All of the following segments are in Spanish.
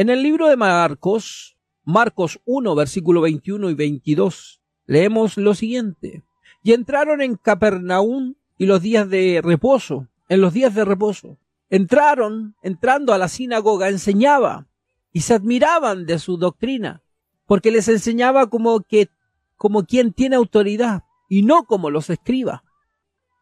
En el libro de Marcos, Marcos 1, versículo 21 y 22, leemos lo siguiente. Y entraron en Capernaum y los días de reposo, en los días de reposo. Entraron, entrando a la sinagoga, enseñaba y se admiraban de su doctrina, porque les enseñaba como que, como quien tiene autoridad y no como los escriba.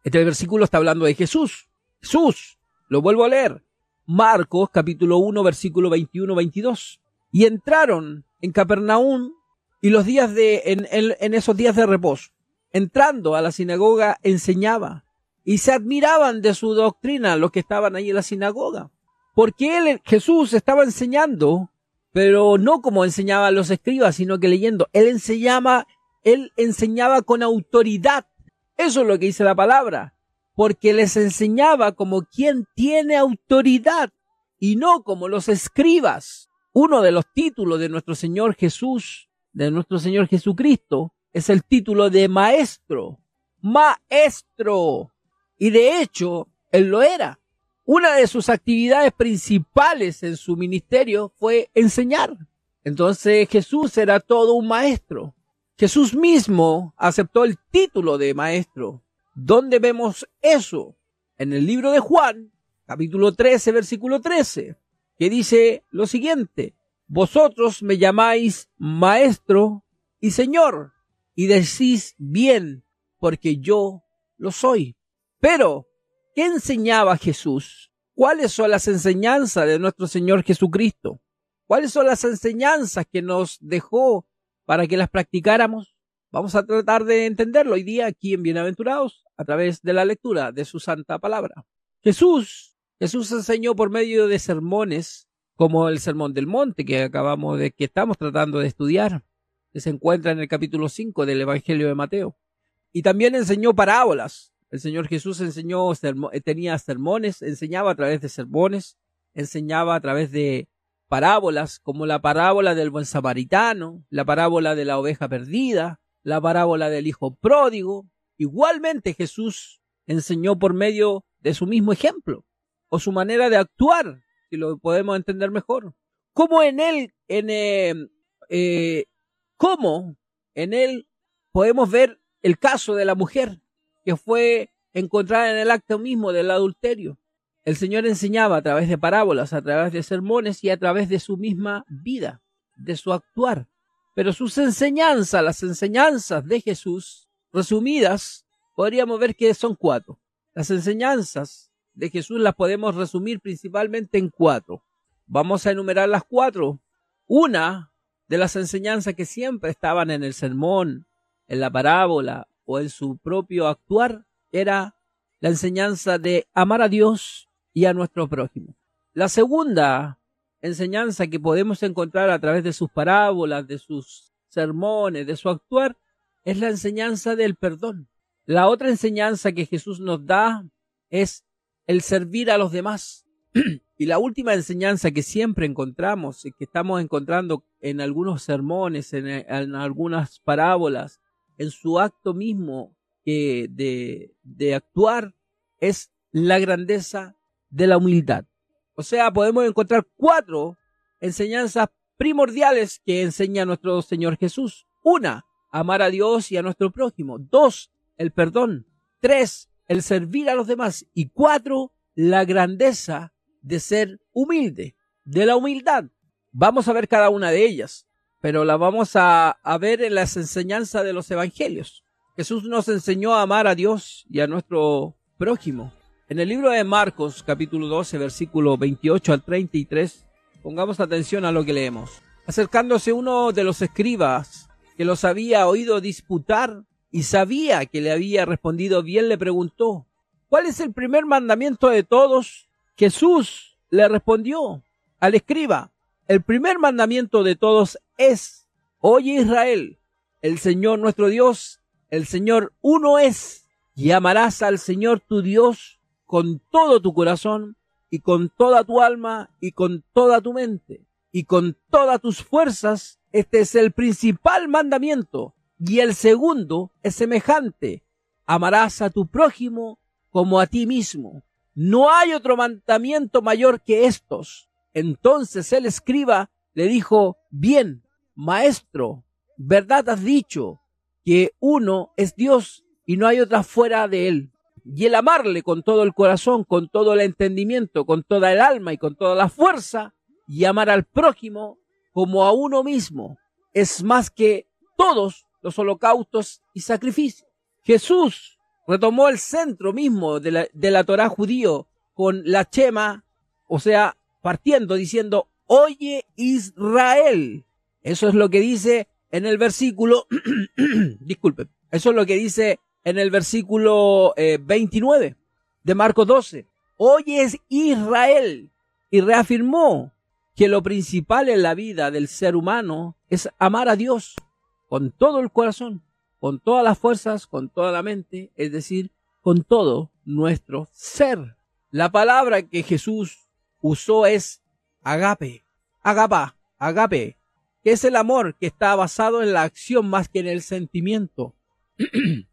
Este versículo está hablando de Jesús. Jesús, lo vuelvo a leer. Marcos capítulo 1 versículo 21 22. Y entraron en Capernaum y los días de, en, en esos días de reposo, entrando a la sinagoga, enseñaba y se admiraban de su doctrina los que estaban ahí en la sinagoga. Porque él, Jesús, estaba enseñando, pero no como enseñaban los escribas, sino que leyendo. Él enseñaba, él enseñaba con autoridad. Eso es lo que dice la palabra. Porque les enseñaba como quien tiene autoridad y no como los escribas. Uno de los títulos de nuestro Señor Jesús, de nuestro Señor Jesucristo, es el título de maestro. Maestro. Y de hecho, él lo era. Una de sus actividades principales en su ministerio fue enseñar. Entonces Jesús era todo un maestro. Jesús mismo aceptó el título de maestro. ¿Dónde vemos eso? En el libro de Juan, capítulo 13, versículo 13, que dice lo siguiente, vosotros me llamáis maestro y señor, y decís bien, porque yo lo soy. Pero ¿Qué enseñaba Jesús? ¿Cuáles son las enseñanzas de nuestro Señor Jesucristo? ¿Cuáles son las enseñanzas que nos dejó para que las practicáramos? Vamos a tratar de entenderlo hoy día aquí en Bienaventurados a través de la lectura de su santa palabra. Jesús, Jesús enseñó por medio de sermones como el Sermón del Monte que acabamos de que estamos tratando de estudiar, que se encuentra en el capítulo 5 del Evangelio de Mateo. Y también enseñó parábolas, el Señor Jesús enseñó, tenía sermones, enseñaba a través de sermones, enseñaba a través de parábolas, como la parábola del buen samaritano, la parábola de la oveja perdida, la parábola del hijo pródigo. Igualmente Jesús enseñó por medio de su mismo ejemplo, o su manera de actuar, si lo podemos entender mejor. Como en él, en, eh, eh, cómo en él podemos ver el caso de la mujer que fue encontrada en el acto mismo del adulterio. El Señor enseñaba a través de parábolas, a través de sermones y a través de su misma vida, de su actuar. Pero sus enseñanzas, las enseñanzas de Jesús, resumidas, podríamos ver que son cuatro. Las enseñanzas de Jesús las podemos resumir principalmente en cuatro. Vamos a enumerar las cuatro. Una de las enseñanzas que siempre estaban en el sermón, en la parábola o en su propio actuar era la enseñanza de amar a Dios y a nuestro prójimo. La segunda enseñanza que podemos encontrar a través de sus parábolas, de sus sermones, de su actuar, es la enseñanza del perdón. La otra enseñanza que Jesús nos da es el servir a los demás. y la última enseñanza que siempre encontramos que estamos encontrando en algunos sermones, en, algunas parábolas, en su acto mismo de, de actuar es la grandeza de la humildad. O sea, podemos encontrar cuatro enseñanzas primordiales que enseña nuestro Señor Jesús. Una, amar a Dios y a nuestro prójimo. Dos, el perdón. Tres, el servir a los demás. Y cuatro, la grandeza de ser humilde, de la humildad. Vamos a ver cada una de ellas pero la vamos a, ver en las enseñanzas de los evangelios. Jesús nos enseñó a amar a Dios y a nuestro prójimo. En el libro de Marcos, capítulo 12, versículo 28 al 33, pongamos atención a lo que leemos. Acercándose uno de los escribas que los había oído disputar y sabía que le había respondido bien, le preguntó, ¿cuál es el primer mandamiento de todos? Jesús le respondió al escriba, el primer mandamiento de todos es, oye Israel, el Señor nuestro Dios, el Señor uno es, y amarás al Señor tu Dios con todo tu corazón y con toda tu alma y con toda tu mente y con todas tus fuerzas. Este es el principal mandamiento. Y el segundo es semejante. Amarás a tu prójimo como a ti mismo. No hay otro mandamiento mayor que estos. Entonces el escriba le dijo, bien, maestro, verdad has dicho que uno es Dios y no hay otra fuera de él. Y el amarle con todo el corazón, con todo el entendimiento, con toda el alma y con toda la fuerza, y amar al prójimo como a uno mismo, es más que todos los holocaustos y sacrificios. Jesús retomó el centro mismo de la, de la Torah judío con la chema, o sea, partiendo diciendo, oye Israel. Eso es lo que dice en el versículo, disculpe, eso es lo que dice en el versículo 29 eh, de Marcos 12. Oye Israel y reafirmó que lo principal en la vida del ser humano es amar a Dios con todo el corazón, con todas las fuerzas, con toda la mente, es decir, con todo nuestro ser. La palabra que Jesús usó es agape, agapa, agape, que es el amor que está basado en la acción más que en el sentimiento.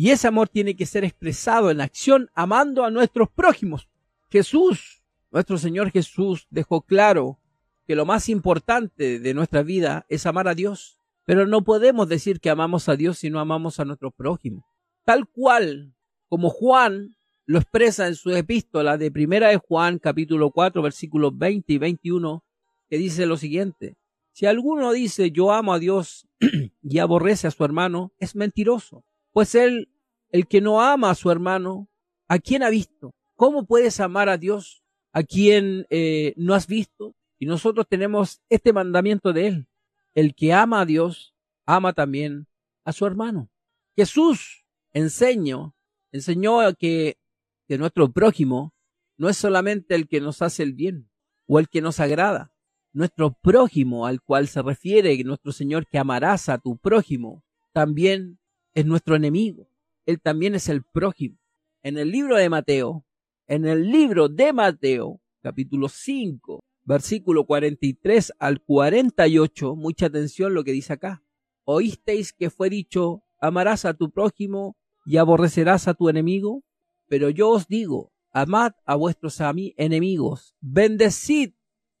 y ese amor tiene que ser expresado en acción amando a nuestros prójimos. Jesús, nuestro Señor Jesús, dejó claro que lo más importante de nuestra vida es amar a Dios. Pero no podemos decir que amamos a Dios si no amamos a nuestro prójimo. Tal cual como Juan lo expresa en su epístola de primera de Juan capítulo 4 versículos 20 y 21 que dice lo siguiente. Si alguno dice yo amo a Dios y aborrece a su hermano, es mentiroso. Pues él, el que no ama a su hermano, ¿a quién ha visto? ¿Cómo puedes amar a Dios a quien eh, no has visto? Y nosotros tenemos este mandamiento de él. El que ama a Dios, ama también a su hermano. Jesús enseñó, enseñó que, que nuestro prójimo no es solamente el que nos hace el bien o el que nos agrada, nuestro prójimo al cual se refiere nuestro Señor que amarás a tu prójimo, también es nuestro enemigo. Él también es el prójimo. En el libro de Mateo, en el libro de Mateo, capítulo 5, versículo 43 al 48, mucha atención lo que dice acá. Oísteis que fue dicho, amarás a tu prójimo y aborrecerás a tu enemigo. Pero yo os digo, amad a vuestros enemigos, bendecid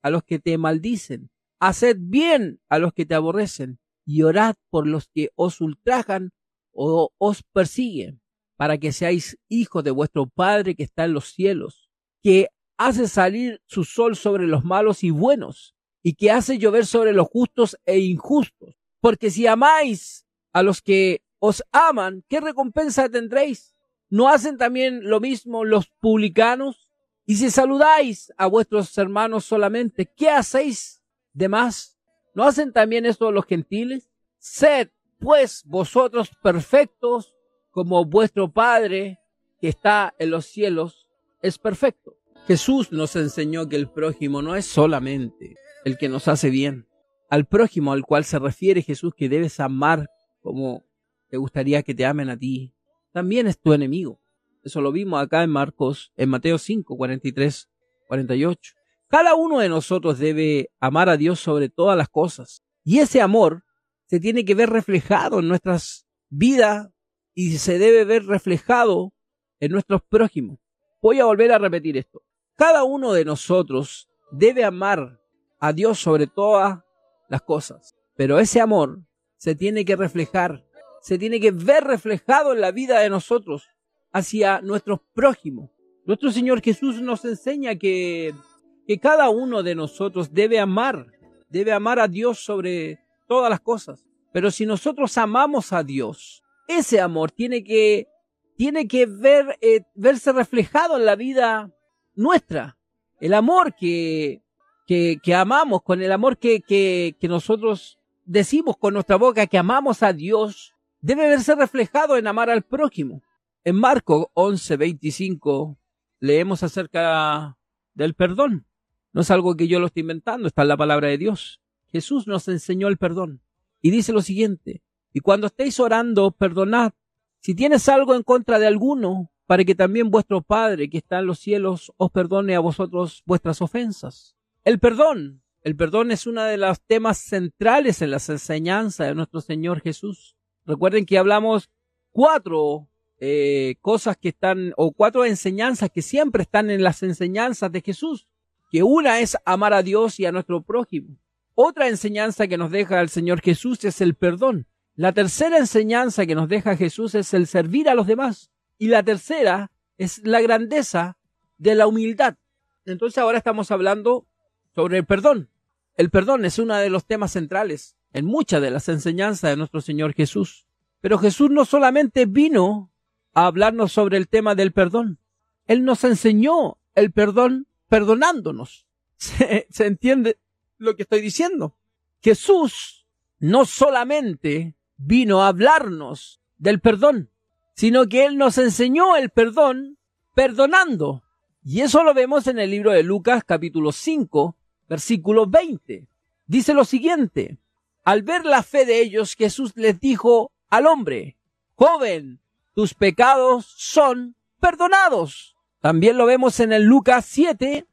a los que te maldicen, haced bien a los que te aborrecen, y orad por los que os ultrajan o os persiguen, para que seáis hijos de vuestro Padre que está en los cielos, que hace salir su sol sobre los malos y buenos, y que hace llover sobre los justos e injustos. Porque si amáis a los que os aman, ¿qué recompensa tendréis? ¿No hacen también lo mismo los publicanos? Y si saludáis a vuestros hermanos solamente, ¿qué hacéis de más? ¿No hacen también esto los gentiles? Sed, pues, vosotros perfectos, como vuestro Padre que está en los cielos es perfecto. Jesús nos enseñó que el prójimo no es solamente el que nos hace bien. Al prójimo al cual se refiere Jesús que debes amar como te gustaría que te amen a ti, también es tu enemigo. Eso lo vimos acá en Marcos, en Mateo 5, 43, 48. Cada uno de nosotros debe amar a Dios sobre todas las cosas. Y ese amor se tiene que ver reflejado en nuestras vidas y se debe ver reflejado en nuestros prójimos. Voy a volver a repetir esto. Cada uno de nosotros debe amar a Dios sobre todas las cosas. Pero ese amor se tiene que reflejar, se tiene que ver reflejado en la vida de nosotros hacia nuestros prójimos. Nuestro Señor Jesús nos enseña que, que cada uno de nosotros debe amar, debe amar a Dios sobre todas las cosas. Pero si nosotros amamos a Dios, ese amor tiene que, tiene que eh, verse reflejado en la vida nuestra. El amor que, que, que amamos, con el amor que, que, que nosotros decimos con nuestra boca que amamos a Dios, debe verse reflejado en amar al prójimo. En Marcos 11:25 leemos acerca del perdón. No es algo que yo lo estoy inventando, está en la palabra de Dios. Jesús nos enseñó el perdón y dice lo siguiente, y cuando estéis orando, perdonad si tienes algo en contra de alguno, para que también vuestro Padre que está en los cielos os perdone a vosotros vuestras ofensas. El perdón, el perdón es uno de los temas centrales en las enseñanzas de nuestro Señor Jesús. Recuerden que hablamos cuatro eh, cosas que están, o cuatro enseñanzas que siempre están en las enseñanzas de Jesús. que una es amar a Dios y a nuestro prójimo. Otra enseñanza que nos deja el Señor Jesús es el perdón. La tercera enseñanza que nos deja Jesús es el servir a los demás. Y la tercera es la grandeza de la humildad. Entonces ahora estamos hablando sobre el perdón. El perdón es uno de los temas centrales en muchas de las enseñanzas de nuestro Señor Jesús. Pero Jesús no solamente vino a hablarnos sobre el tema del perdón, Él nos enseñó el perdón perdonándonos. ¿Se, se entiende lo que estoy diciendo? Jesús no solamente vino a hablarnos del perdón, sino que Él nos enseñó el perdón perdonando. Y eso lo vemos en el libro de Lucas capítulo 5, versículo 20. Dice lo siguiente, al ver la fe de ellos, Jesús les dijo al hombre, joven, tus pecados son perdonados. También lo vemos en el Lucas 7,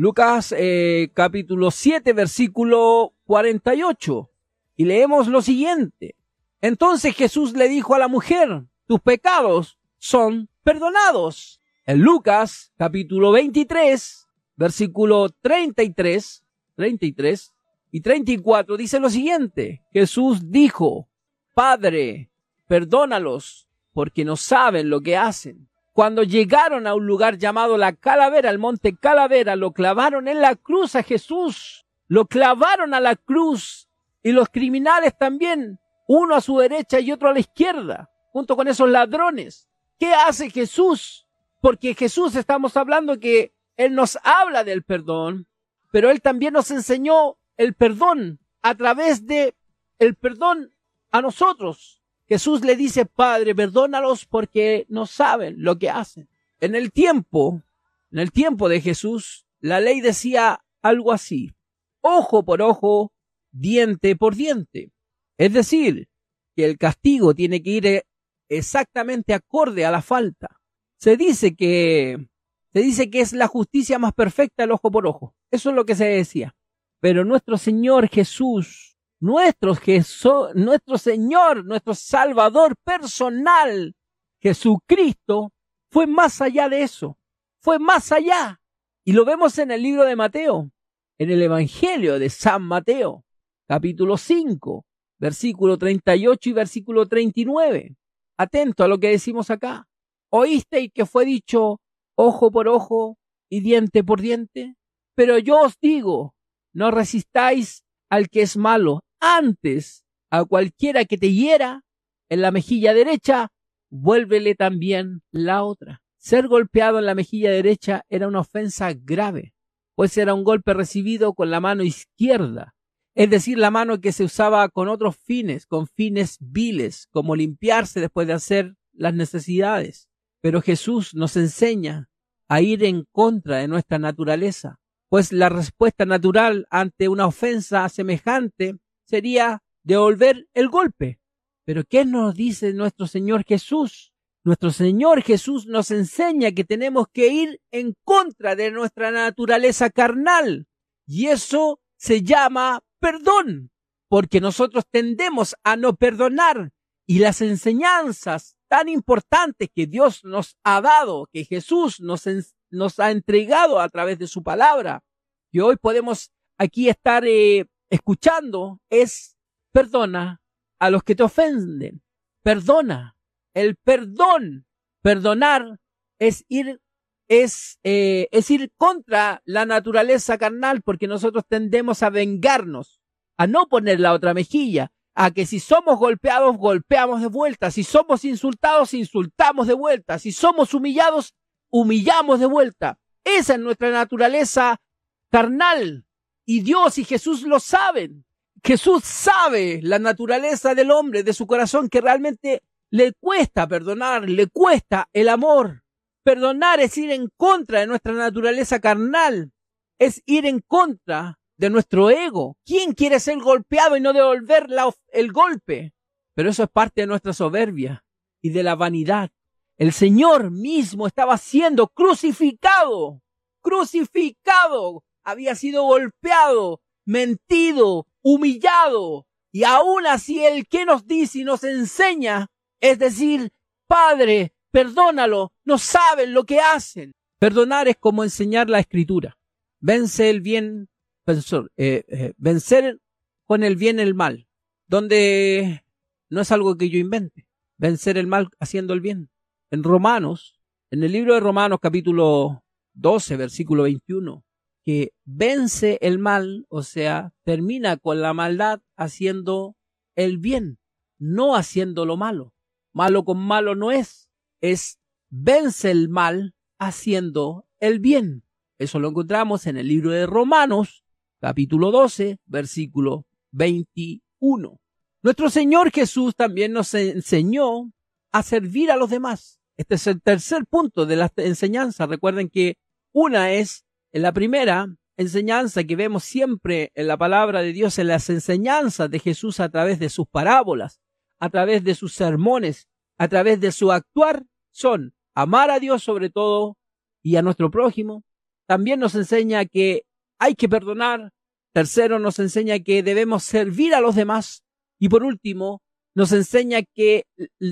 Lucas eh, capítulo 7, versículo 48. Y leemos lo siguiente. Entonces Jesús le dijo a la mujer, tus pecados son perdonados. En Lucas capítulo 23, versículo 33, 33 y 34 dice lo siguiente. Jesús dijo, Padre, perdónalos porque no saben lo que hacen. Cuando llegaron a un lugar llamado la Calavera, el monte Calavera, lo clavaron en la cruz a Jesús. Lo clavaron a la cruz. Y los criminales también uno a su derecha y otro a la izquierda, junto con esos ladrones. ¿Qué hace Jesús? Porque Jesús estamos hablando que Él nos habla del perdón, pero Él también nos enseñó el perdón a través de el perdón a nosotros. Jesús le dice, Padre, perdónalos porque no saben lo que hacen. En el tiempo, en el tiempo de Jesús, la ley decía algo así, ojo por ojo, diente por diente. Es decir, que el castigo tiene que ir eh, exactamente acorde a la falta. Se dice que se dice que es la justicia más perfecta el ojo por ojo. Eso es lo que se decía. Pero nuestro Señor Jesús, nuestro Jesús, nuestro Señor, nuestro Salvador personal, Jesucristo, fue más allá de eso. Fue más allá. Y lo vemos en el libro de Mateo, en el Evangelio de San Mateo, capítulo 5, versículo 38 y versículo 39. Atento a lo que decimos acá. ¿Oísteis que fue dicho ojo por ojo y diente por diente? Pero yo os digo, no resistáis al que es malo. Antes, a cualquiera que te hiera en la mejilla derecha, vuélvele también la otra. Ser golpeado en la mejilla derecha era una ofensa grave, pues era un golpe recibido con la mano izquierda es decir, la mano que se usaba con otros fines, con fines viles, como limpiarse después de hacer las necesidades. Pero Jesús nos enseña a ir en contra de nuestra naturaleza, pues la respuesta natural ante una ofensa semejante sería devolver el golpe. Pero ¿qué nos dice nuestro Señor Jesús? Nuestro Señor Jesús nos enseña que tenemos que ir en contra de nuestra naturaleza carnal. Y eso se llama perdón, porque nosotros tendemos a no perdonar y las enseñanzas tan importantes que Dios nos ha dado, que Jesús nos, ha entregado a través de su palabra, que hoy podemos aquí estar eh, escuchando, es perdona a los que te ofenden, perdona. El perdón, perdonar es ir es, eh, es ir contra la naturaleza carnal porque nosotros tendemos a vengarnos, a no poner la otra mejilla, a que si somos golpeados, golpeamos de vuelta, si somos insultados, insultamos de vuelta, si somos humillados, humillamos de vuelta. Esa es nuestra naturaleza carnal. Y Dios y Jesús lo saben. Jesús sabe la naturaleza del hombre, de su corazón, que realmente le cuesta perdonar, le cuesta el amor. Perdonar es ir en contra de nuestra naturaleza carnal, es ir en contra de nuestro ego. ¿Quién quiere ser golpeado y no devolver el golpe? Pero eso es parte de nuestra soberbia y de la vanidad. El Señor mismo estaba siendo crucificado, crucificado, había sido golpeado, mentido, humillado, y aún así el que nos dice y nos enseña, es decir, Padre, perdónalo, no saben lo que hacen. Perdonar es como enseñar la escritura. vence el bien, eh, eh, vencer con el bien el mal, donde no es algo que yo invente, vencer el mal haciendo el bien. En Romanos, en el libro de Romanos capítulo 12, versículo 21, que vence el mal, o sea, termina con la maldad haciendo el bien, no haciendo lo malo. Malo con malo no es, es vence el mal haciendo el bien. Eso lo encontramos en el libro de Romanos, capítulo 12, versículo 21. Nuestro Señor Jesús también nos enseñó a servir a los demás. Este es el tercer punto de la enseñanza. Recuerden que una es, la primera enseñanza que vemos siempre en la palabra de Dios, en las enseñanzas de Jesús a través de sus parábolas, a través de sus sermones, a través de su actuar, son amar a Dios sobre todo y a nuestro prójimo. También nos enseña que hay que perdonar. Tercero, nos enseña que debemos servir a los demás. Y por último, nos enseña que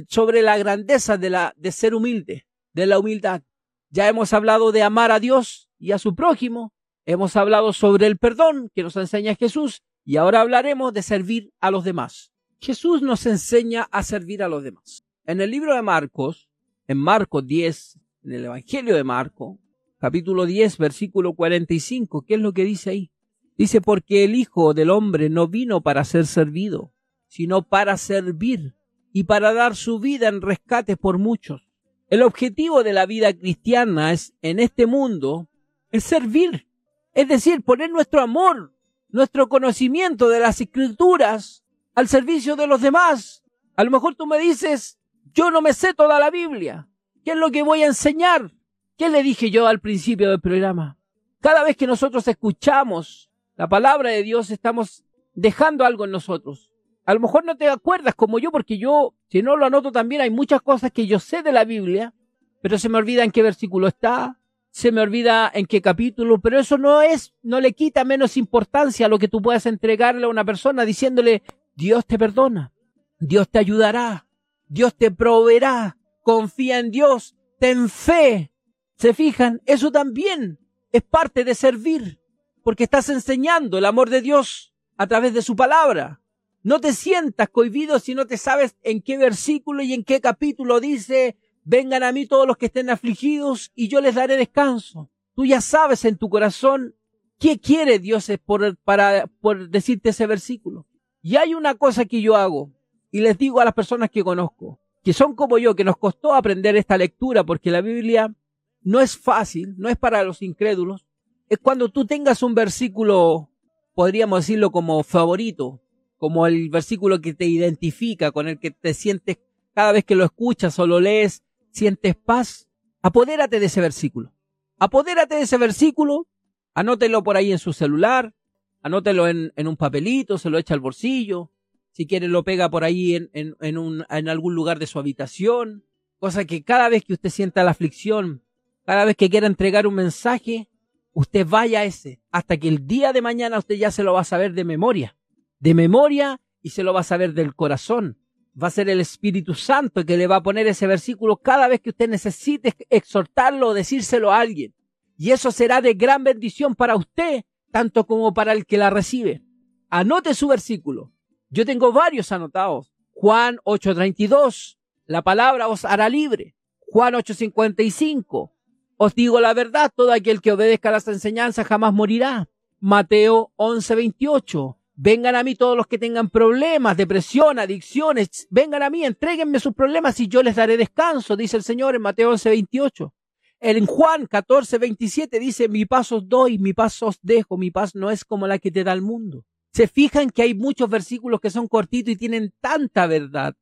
sobre la grandeza de la de ser humilde, de la humildad. Ya hemos hablado de amar a Dios y a su prójimo, hemos hablado sobre el perdón que nos enseña Jesús y ahora hablaremos de servir a los demás. Jesús nos enseña a servir a los demás. En el libro de Marcos, en Marcos 10, en el Evangelio de Marcos, capítulo 10, versículo 45, ¿qué es lo que dice ahí? Dice, porque el Hijo del Hombre no vino para ser servido, sino para servir y para dar su vida en rescate por muchos. El objetivo de la vida cristiana es, en este mundo, es servir. Es decir, poner nuestro amor, nuestro conocimiento de las escrituras al servicio de los demás. A lo mejor tú me dices, yo no me sé toda la Biblia. ¿Qué es lo que voy a enseñar? ¿Qué le dije yo al principio del programa? Cada vez que nosotros escuchamos la palabra de Dios, estamos dejando algo en nosotros. A lo mejor no te acuerdas como yo, porque yo, si no lo anoto también, hay muchas cosas que yo sé de la Biblia, pero se me olvida en qué versículo está, se me olvida en qué capítulo, pero eso no es, no le quita menos importancia a lo que tú puedas entregarle a una persona diciéndole, Dios te perdona, Dios te ayudará, Dios te proveerá, confía en Dios, ten fe. ¿Se fijan? Eso también es parte de servir, porque estás enseñando el amor de Dios a través de su palabra. No te sientas cohibido si no te sabes en qué versículo y en qué capítulo dice, vengan a mí todos los que estén afligidos y yo les daré descanso. Tú ya sabes en tu corazón qué quiere Dios por, para, por decirte ese versículo. Y hay una cosa que yo hago y les digo a las personas que conozco, que son como yo, que nos costó aprender esta lectura porque la Biblia no es fácil, no es para los incrédulos, es cuando tú tengas un versículo, podríamos decirlo como favorito, como el versículo que te identifica, con el que te sientes cada vez que lo escuchas o lo lees, sientes paz, apodérate de ese versículo. Apodérate de ese versículo, anótelo por ahí en su celular, anótelo en, un papelito, se lo echa al bolsillo, si quiere lo pega por ahí en, en algún lugar de su habitación, cosa que cada vez que usted sienta la aflicción, cada vez que quiera entregar un mensaje, usted vaya a ese, hasta que el día de mañana usted ya se lo va a saber de memoria de memoria y se lo va a saber del corazón. Va a ser el Espíritu Santo que le va a poner ese versículo cada vez que usted necesite exhortarlo o decírselo a alguien. Y eso será de gran bendición para usted, tanto como para el que la recibe. Anote su versículo. Yo tengo varios anotados. Juan 8:32. La palabra os hará libre. Juan 8:55. Os digo la verdad, todo aquel que obedezca las enseñanzas jamás morirá. Mateo 11:28. Vengan a mí todos los que tengan problemas, depresión, adicciones. Vengan a mí, entréguenme sus problemas y yo les daré descanso, dice el Señor en Mateo 11, 28. En Juan 14, 27 dice, mi paz os doy, mi paz os dejo, mi paz no es como la que te da el mundo. Se fijan que hay muchos versículos que son cortitos y tienen tanta verdad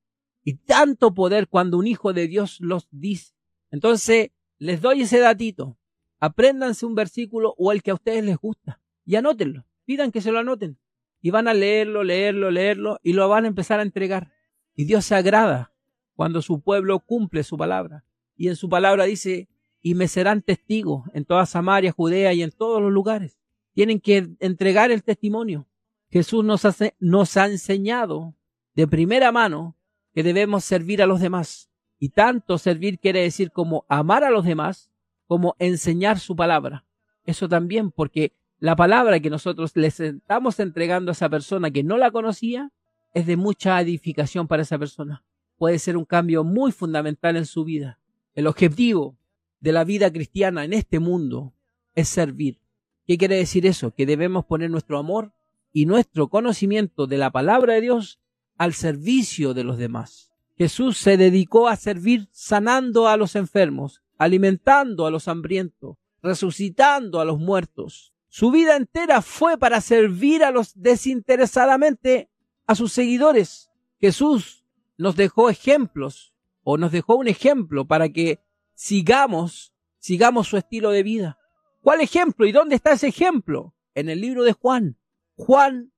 y tanto poder cuando un hijo de Dios los dice. Entonces, les doy ese datito. Apréndanse un versículo o el que a ustedes les gusta y anótenlo. Pidan que se lo anoten y van a leerlo, leerlo, leerlo y lo van a empezar a entregar. Y Dios se agrada cuando su pueblo cumple su palabra. Y en su palabra dice, y me serán testigos en toda Samaria, Judea y en todos los lugares. Tienen que entregar el testimonio. Jesús nos, nos ha enseñado de primera mano que debemos servir a los demás. Y tanto servir quiere decir como amar a los demás, como enseñar su palabra. Eso también, porque la palabra que nosotros le estamos entregando a esa persona que no la conocía es de mucha edificación para esa persona. Puede ser un cambio muy fundamental en su vida. El objetivo de la vida cristiana en este mundo es servir. ¿Qué quiere decir eso? Que debemos poner nuestro amor y nuestro conocimiento de la palabra de Dios al servicio de los demás. Jesús se dedicó a servir sanando a los enfermos, alimentando a los hambrientos, resucitando a los muertos. Su vida entera fue para servir a los desinteresadamente a sus seguidores. Jesús nos dejó ejemplos o nos dejó un ejemplo para que sigamos, sigamos su estilo de vida. ¿Cuál ejemplo? ¿Y dónde está ese ejemplo? En el libro de Juan. Juan,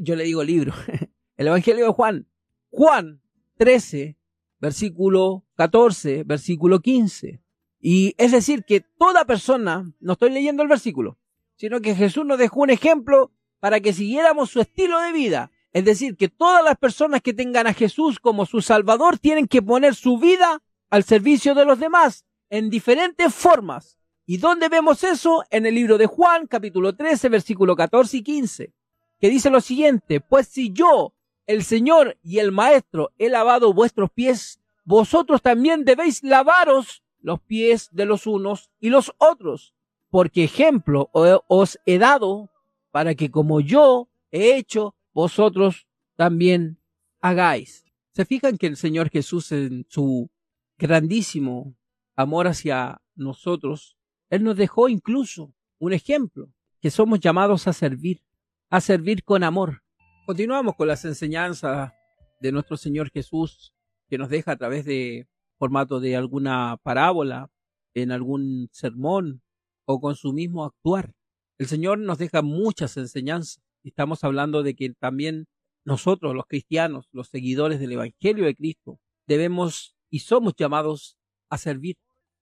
yo le digo libro, el Evangelio de Juan. Juan 13, versículo 14, versículo 15. Y es decir, que toda persona, no estoy leyendo el versículo, sino que Jesús nos dejó un ejemplo para que siguiéramos su estilo de vida. Es decir, que todas las personas que tengan a Jesús como su Salvador tienen que poner su vida al servicio de los demás en diferentes formas. ¿Y dónde vemos eso? En el libro de Juan, capítulo 13, versículo 14 y 15, que dice lo siguiente, pues si yo, el Señor y el Maestro, he lavado vuestros pies, vosotros también debéis lavaros los pies de los unos y los otros, porque ejemplo os he dado para que como yo he hecho, vosotros también hagáis. ¿Se fijan que el Señor Jesús en su grandísimo amor hacia nosotros, Él nos dejó incluso un ejemplo, que somos llamados a servir, a servir con amor. Continuamos con las enseñanzas de nuestro Señor Jesús, que nos deja a través de formato de alguna parábola, en algún sermón o con su mismo actuar. El Señor nos deja muchas enseñanzas. Estamos hablando de que también nosotros, los cristianos, los seguidores del Evangelio de Cristo, debemos y somos llamados a servir.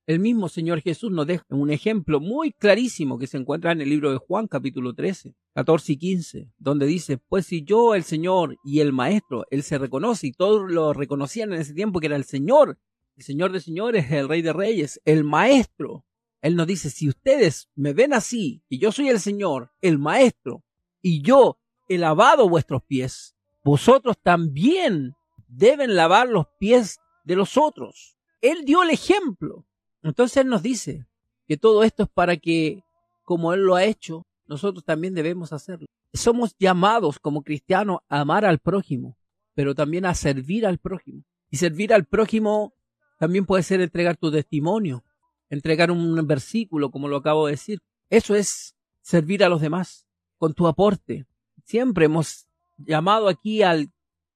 El mismo Señor Jesús nos deja un ejemplo muy clarísimo que se encuentra en el libro de Juan capítulo 13, 14 y 15, donde dice, pues si yo, el Señor y el Maestro, Él se reconoce y todos lo reconocían en ese tiempo que era el Señor, el Señor de señores, el Rey de reyes, el Maestro. Él nos dice, si ustedes me ven así, y yo soy el Señor, el Maestro, y yo he lavado vuestros pies, vosotros también deben lavar los pies de los otros. Él dio el ejemplo. Entonces Él nos dice que todo esto es para que, como Él lo ha hecho, nosotros también debemos hacerlo. Somos llamados como cristianos a amar al prójimo, pero también a servir al prójimo. Y servir al prójimo también puede ser entregar tu testimonio, entregar un versículo, como lo acabo de decir. Eso es servir a los demás con tu aporte. Siempre hemos llamado aquí al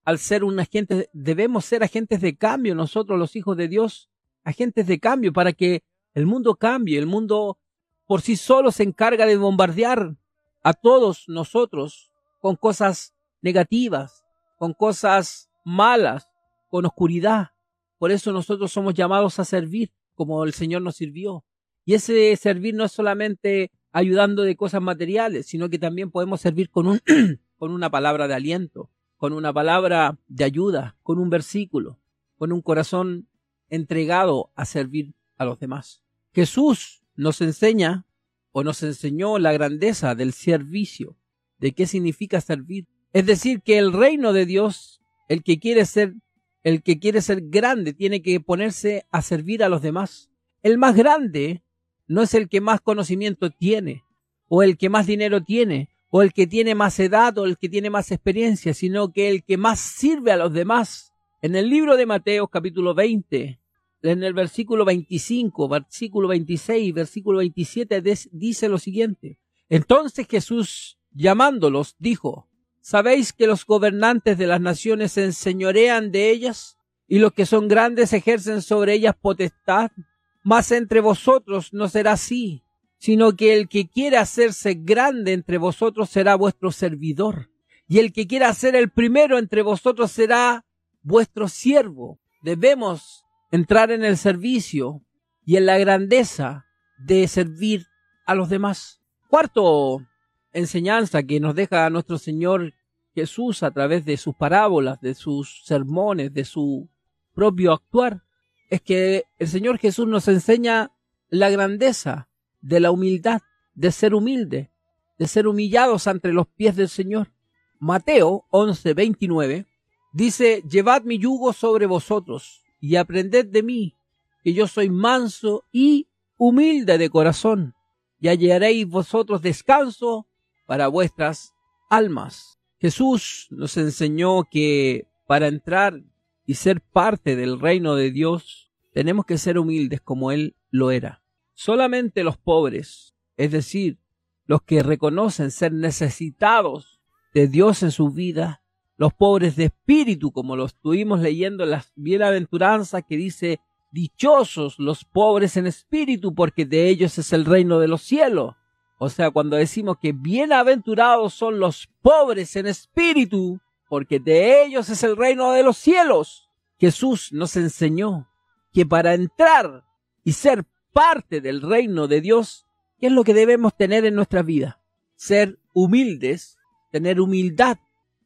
al ser un agente, debemos ser agentes de cambio nosotros los hijos de Dios, agentes de cambio para que el mundo cambie. El mundo por sí solo se encarga de bombardear a todos nosotros con cosas negativas, con cosas malas, con oscuridad. Por eso nosotros somos llamados a servir como el Señor nos sirvió. Y ese servir no es solamente ayudando de cosas materiales, sino que también podemos servir con, un, con una palabra de aliento, con una palabra de ayuda, con un versículo, con un corazón entregado a servir a los demás. Jesús nos enseña o nos enseñó la grandeza del servicio, de qué significa servir. Es decir, que el reino de Dios, el que quiere ser, el que quiere ser grande, tiene que ponerse a servir a los demás. El más grande no es el que más conocimiento tiene o el que más dinero tiene o el que tiene más edad o el que tiene más experiencia, sino que el que más sirve a los demás. En el libro de Mateo capítulo 20, en el versículo 25, versículo 26, versículo 27 dice lo siguiente. Entonces Jesús, llamándolos, dijo, ¿sabéis que los gobernantes de las naciones se enseñorean de ellas y los que son grandes ejercen sobre ellas potestad? Mas entre vosotros no será así sino que el que quiera hacerse grande entre vosotros será vuestro servidor, y el que quiera ser el primero entre vosotros será vuestro siervo. Debemos entrar en el servicio y en la grandeza de servir a los demás. Cuarto enseñanza que nos deja nuestro Señor Jesús a través de sus parábolas, de sus sermones, de su propio actuar, es que el Señor Jesús nos enseña la grandeza de la humildad. de ser humilde, de ser humillados ante los pies del Señor. Mateo 11, 29 dice, llevad mi yugo sobre vosotros y aprended de mí, que yo soy manso y humilde de corazón, y hallaréis vosotros descanso para vuestras almas. Jesús nos enseñó que para entrar y ser parte del reino de Dios, tenemos que ser humildes como Él lo era. Solamente los pobres, es decir, los que reconocen ser necesitados de Dios en su vida, los pobres de espíritu, como lo estuvimos leyendo en las bienaventuranzas que dice, dichosos los pobres en espíritu, porque de ellos es el reino de los cielos. O sea, cuando decimos que bienaventurados son los pobres en espíritu, porque de ellos es el reino de los cielos, Jesús nos enseñó que para entrar y ser parte del reino de Dios, ¿qué es lo que debemos tener en nuestra vida? Ser humildes, tener humildad,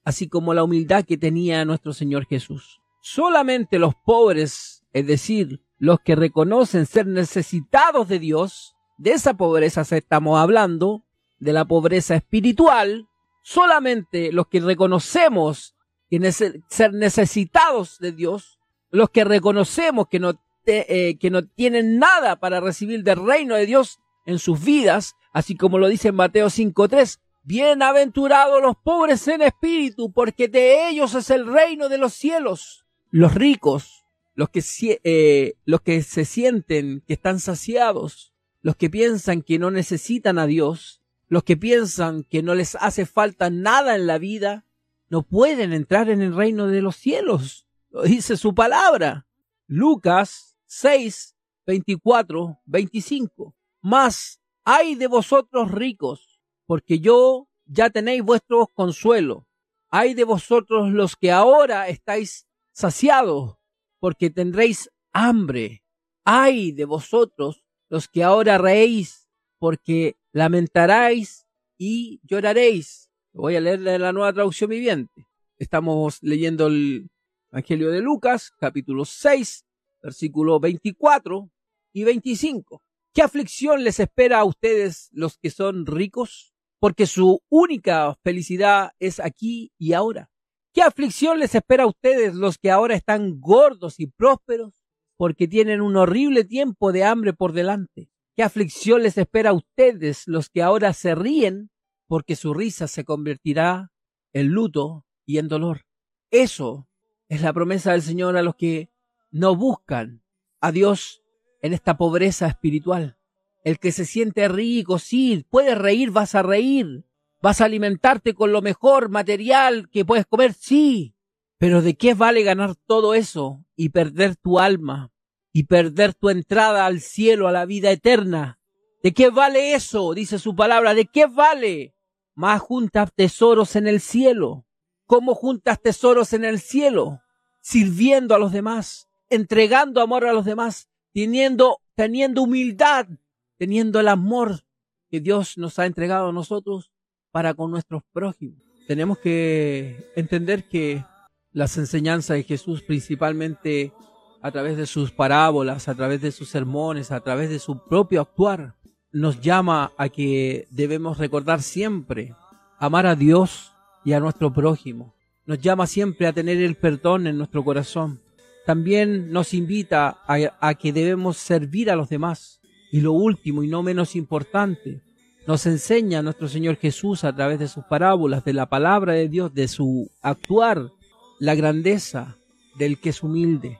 así como la humildad que tenía nuestro Señor Jesús. Solamente los pobres, es decir, los que reconocen ser necesitados de Dios, de esa pobreza estamos hablando, de la pobreza espiritual, solamente los que reconocemos que ser necesitados de Dios, los que reconocemos que no eh, que no tienen nada para recibir del reino de Dios en sus vidas, así como lo dice en Mateo 5.3. Bienaventurados los pobres en espíritu, porque de ellos es el reino de los cielos. Los ricos, los que, eh, los que se sienten que están saciados, los que piensan que no necesitan a Dios, los que piensan que no les hace falta nada en la vida, no pueden entrar en el reino de los cielos. Lo dice su palabra. Lucas 6, 24, 25. Más hay de vosotros ricos, porque yo ya tenéis vuestro consuelo. Hay de vosotros los que ahora estáis saciados, porque tendréis hambre. Hay de vosotros los que ahora reéis, porque lamentaréis y lloraréis. Voy a leer la nueva traducción viviente. Estamos leyendo el Evangelio de Lucas, capítulo 6, versículo 24 y 25. ¿Qué aflicción les espera a ustedes los que son ricos? Porque su única felicidad es aquí y ahora. ¿Qué aflicción les espera a ustedes los que ahora están gordos y prósperos? Porque tienen un horrible tiempo de hambre por delante. ¿Qué aflicción les espera a ustedes los que ahora se ríen? Porque su risa se convertirá en luto y en dolor. Eso es la promesa del Señor a los que no buscan a Dios en esta pobreza espiritual. El que se siente rico, sí, puedes reír, vas a reír, vas a alimentarte con lo mejor material que puedes comer, sí, pero ¿de qué vale ganar todo eso y perder tu alma y perder tu entrada al cielo, a la vida eterna? ¿De qué vale eso? Dice su palabra, ¿de qué vale? Más juntas tesoros en el cielo. ¿Cómo juntas tesoros en el cielo? Sirviendo a los demás, entregando amor a los demás, teniendo, teniendo humildad, teniendo el amor que Dios nos ha entregado a nosotros para con nuestros prójimos. Tenemos que entender que las enseñanzas de Jesús, principalmente a través de sus parábolas, a través de sus sermones, a través de su propio actuar, nos llama a que debemos recordar siempre amar a Dios y a nuestro prójimo. Nos llama siempre a tener el perdón en nuestro corazón también nos invita a, que debemos servir a los demás. Y lo último y no menos importante, nos enseña nuestro Señor Jesús a través de sus parábolas, de la palabra de Dios, de su actuar, la grandeza del que es humilde.